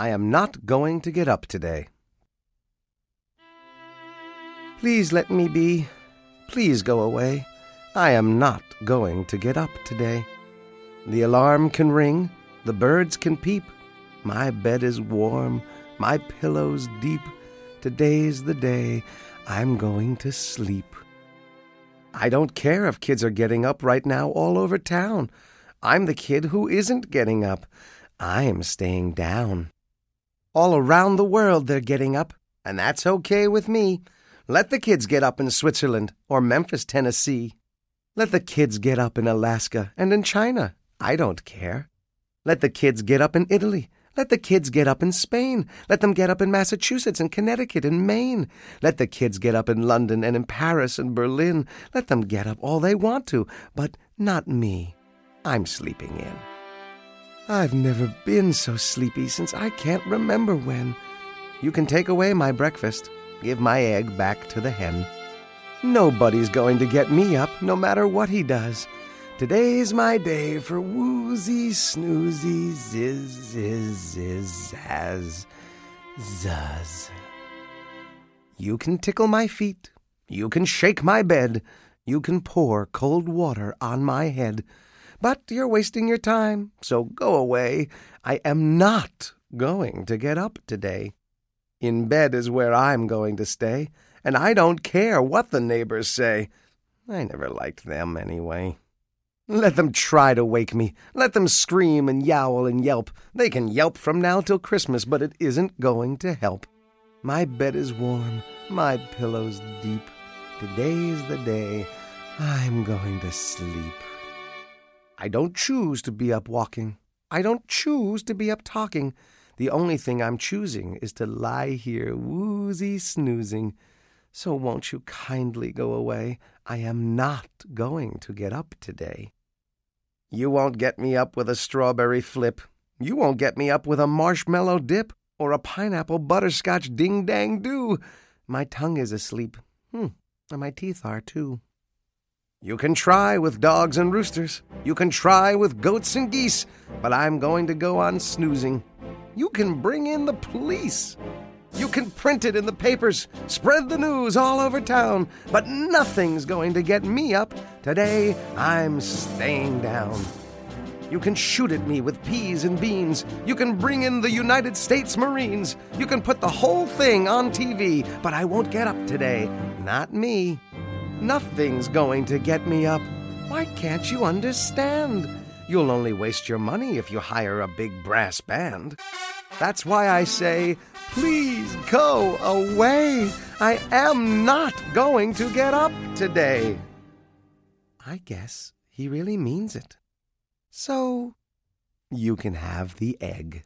I am not going to get up today. Please let me be. Please go away. I am not going to get up today. The alarm can ring, the birds can peep. My bed is warm, my pillow's deep. Today's the day I'm going to sleep. I don't care if kids are getting up right now all over town. I'm the kid who isn't getting up. I'm staying down. All around the world they're getting up, and that's okay with me. Let the kids get up in Switzerland or Memphis, Tennessee. Let the kids get up in Alaska and in China. I don't care. Let the kids get up in Italy. Let the kids get up in Spain. Let them get up in Massachusetts and Connecticut and Maine. Let the kids get up in London and in Paris and Berlin. Let them get up all they want to, but not me. I'm sleeping in. I've never been so sleepy since I can't remember when. You can take away my breakfast. Give my egg back to the hen. Nobody's going to get me up, no matter what he does. Today's my day for woozy, snoozy, ziz, ziz, ziz, zaz, zuzz. You can tickle my feet. You can shake my bed. You can pour cold water on my head. But you're wasting your time, so go away. I am not going to get up today. In bed is where I'm going to stay, and I don't care what the neighbors say. I never liked them anyway. Let them try to wake me. Let them scream and yowl and yelp. They can yelp from now till Christmas, but it isn't going to help. My bed is warm, my pillow's deep. Today's the day I'm going to sleep. I don't choose to be up walking. I don't choose to be up talking. The only thing I'm choosing is to lie here woozy snoozing. So won't you kindly go away? I am not going to get up today. You won't get me up with a strawberry flip. You won't get me up with a marshmallow dip or a pineapple butterscotch ding dang do. My tongue is asleep. Hmm, and my teeth are too. You can try with dogs and roosters. You can try with goats and geese, but I'm going to go on snoozing. You can bring in the police. You can print it in the papers, spread the news all over town, but nothing's going to get me up. Today, I'm staying down. You can shoot at me with peas and beans. You can bring in the United States Marines. You can put the whole thing on TV, but I won't get up today. Not me. Nothing's going to get me up. Why can't you understand? You'll only waste your money if you hire a big brass band. That's why I say, please go away. I am not going to get up today. I guess he really means it. So, you can have the egg.